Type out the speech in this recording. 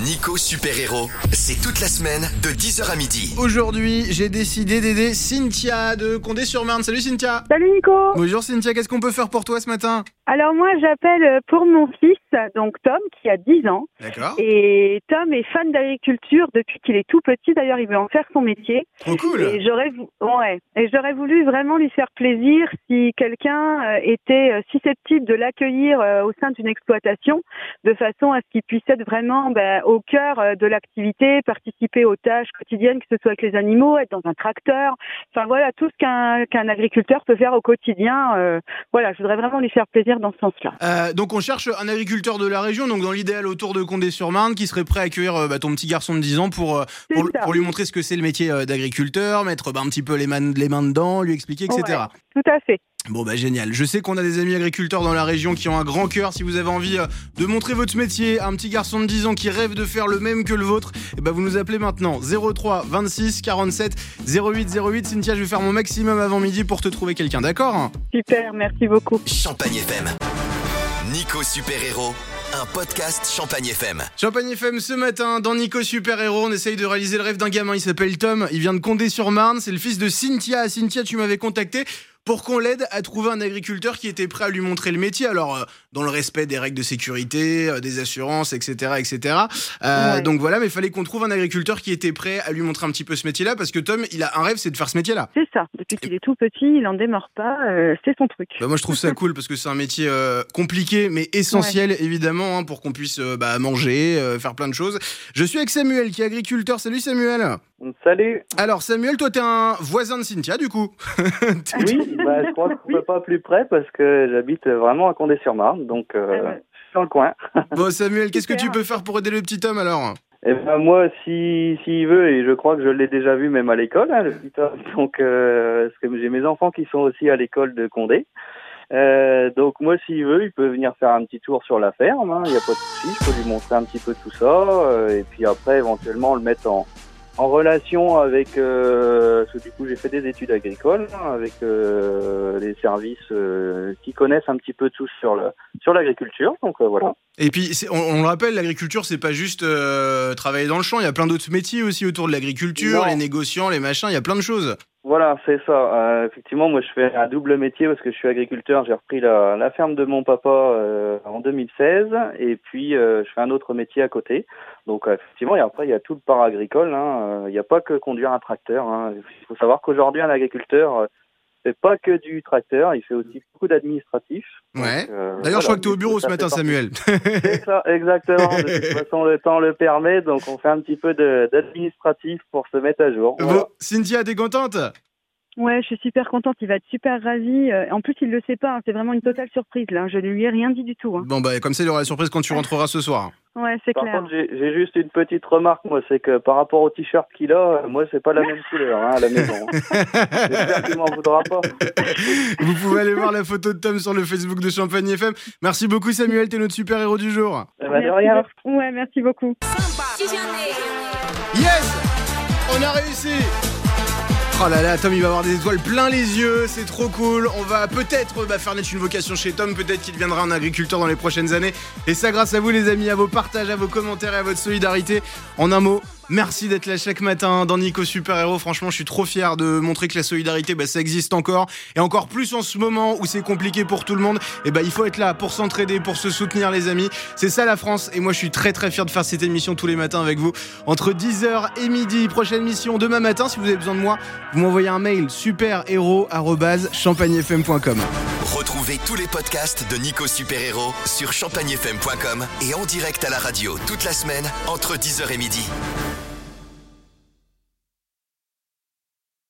Nico Super Héros, c'est toute la semaine de 10h à midi. Aujourd'hui, j'ai décidé d'aider Cynthia de Condé-sur-Marne. Salut Cynthia Salut Nico Bonjour Cynthia, qu'est-ce qu'on peut faire pour toi ce matin? Alors moi j'appelle euh, pour mon fils, donc Tom, qui a 10 ans. D'accord. Et Tom est fan d'agriculture depuis qu'il est tout petit, d'ailleurs il veut en faire son métier. Trop cool Et j'aurais vou- ouais. Et j'aurais voulu vraiment lui faire plaisir si quelqu'un euh, était euh, susceptible de l'accueillir au sein d'une exploitation, de façon à ce qu'il puisse être vraiment ben, au cœur de l'activité, participer aux tâches quotidiennes, que ce soit avec les animaux, être dans un tracteur, enfin voilà tout ce qu'un qu'un agriculteur peut faire au quotidien. euh, voilà, je voudrais vraiment lui faire plaisir dans ce sens-là. Euh, donc on cherche un agriculteur de la région, donc dans l'idéal autour de Condé-sur-Marne, qui serait prêt à accueillir euh, bah, ton petit garçon de 10 ans pour, euh, pour, lui montrer ce que c'est le métier d'agriculteur, mettre bah, un petit peu les mains, les mains dedans, lui expliquer, etc. Ouais. Tout à fait. Bon bah génial. Je sais qu'on a des amis agriculteurs dans la région qui ont un grand cœur. Si vous avez envie euh, de montrer votre métier à un petit garçon de 10 ans qui rêve de faire le même que le vôtre, et bah vous nous appelez maintenant 03 26 47 08 08. Cynthia, je vais faire mon maximum avant midi pour te trouver quelqu'un, d'accord? Super, merci beaucoup. Champagne FM. Nico Super Héros, un podcast Champagne FM. Champagne FM ce matin dans Nico Super Héros, on essaye de réaliser le rêve d'un gamin. Il s'appelle Tom, il vient de Condé-sur-Marne, c'est le fils de Cynthia. Cynthia, tu m'avais contacté pour qu'on l'aide à trouver un agriculteur qui était prêt à lui montrer le métier. Alors, euh, dans le respect des règles de sécurité, euh, des assurances, etc., etc. Euh, Ouais. Donc voilà, mais il fallait qu'on trouve un agriculteur qui était prêt à lui montrer un petit peu ce métier-là, parce que Tom, il a un rêve, c'est de faire ce métier-là. C'est ça. Depuis qu'il est tout petit, il en démord pas. euh, c'est son truc. Bah, moi, je trouve ça cool parce que c'est un métier euh, compliqué, mais essentiel, évidemment, hein, pour qu'on puisse euh, bah, manger, euh, faire plein de choses. Je suis avec Samuel, qui est agriculteur. Salut Samuel. Salut. Alors Samuel, toi, t'es un voisin de Cynthia, du coup. Oui, bah, je crois qu'on peut pas plus près parce que j'habite vraiment à Condé-sur-Marne, donc euh, Ah ouais. je suis dans le coin. bon, Samuel, qu'est-ce que tu peux faire pour aider le petit homme alors? Et ben moi, si s'il veut, et je crois que je l'ai déjà vu même à l'école, hein, le petit homme, donc euh, parce que j'ai mes enfants qui sont aussi à l'école de Condé. Euh, donc moi, s'il veut, il peut venir faire un petit tour sur la ferme. hein, Il n'y a pas de souci. Je peux lui montrer un petit peu tout ça, euh, et puis après, éventuellement, le mettre en en relation avec, euh, parce que du coup j'ai fait des études agricoles, hein, avec euh, les services euh, qui connaissent un petit peu tout sur le sur l'agriculture. Donc euh, voilà. Et puis, on, on le rappelle, l'agriculture, c'est pas juste euh, travailler dans le champ. Il y a plein d'autres métiers aussi autour de l'agriculture, les négociants, les machins. Il y a plein de choses. Voilà, c'est ça. Euh, effectivement, moi je fais un double métier parce que je suis agriculteur. J'ai repris la, la ferme de mon papa euh, en 2016 et puis euh, je fais un autre métier à côté. Donc euh, effectivement, et après il y a tout le part agricole. hein. Euh, Il n'y a pas que conduire un tracteur. hein. Il faut savoir qu'aujourd'hui un agriculteur euh, fait pas que du tracteur, il fait aussi beaucoup d'administratif. Ouais. euh, D'ailleurs, je crois que t'es au du bureau ce matin, Samuel. C'est ça, exactement. De toute façon, le temps le permet, donc on fait un petit peu d'administratif pour se mettre à jour. Voilà. Bon, Cynthia, t'es contente? Ouais, je suis super contente. Il va être super ravi. Euh, En plus, il le sait pas. hein, C'est vraiment une totale surprise là. Je ne lui ai rien dit du tout. hein. Bon, bah, comme ça, il aura la surprise quand tu rentreras ce soir. Ouais, c'est Par clair. contre, j'ai juste une petite remarque, moi, c'est que par rapport au t-shirt qu'il a, euh, moi, c'est pas la même couleur hein, à la maison. hein. J'espère qu'il m'en voudra pas. Vous pouvez aller voir la photo de Tom sur le Facebook de Champagne FM. Merci beaucoup, Samuel. T'es notre super héros du jour. Eh ben, de Merci rien. beaucoup. Ouais, merci beaucoup. Yes On a réussi Oh là là, Tom il va avoir des étoiles plein les yeux, c'est trop cool. On va peut-être bah, faire naître une vocation chez Tom, peut-être qu'il deviendra un agriculteur dans les prochaines années. Et ça grâce à vous les amis, à vos partages, à vos commentaires et à votre solidarité. En un mot, merci d'être là chaque matin dans Nico Super Héros. Franchement, je suis trop fier de montrer que la solidarité, bah, ça existe encore. Et encore plus en ce moment où c'est compliqué pour tout le monde. Et bah il faut être là pour s'entraider, pour se soutenir les amis. C'est ça la France. Et moi je suis très très fier de faire cette émission tous les matins avec vous. Entre 10h et midi, prochaine mission demain matin. Si vous avez besoin de moi, vous m'envoyez un mail superhéros.champagnefm.com. Retrouvez tous les podcasts de Nico Super Héros sur champagnefm.com et en direct à la radio toute la semaine entre 10h et midi.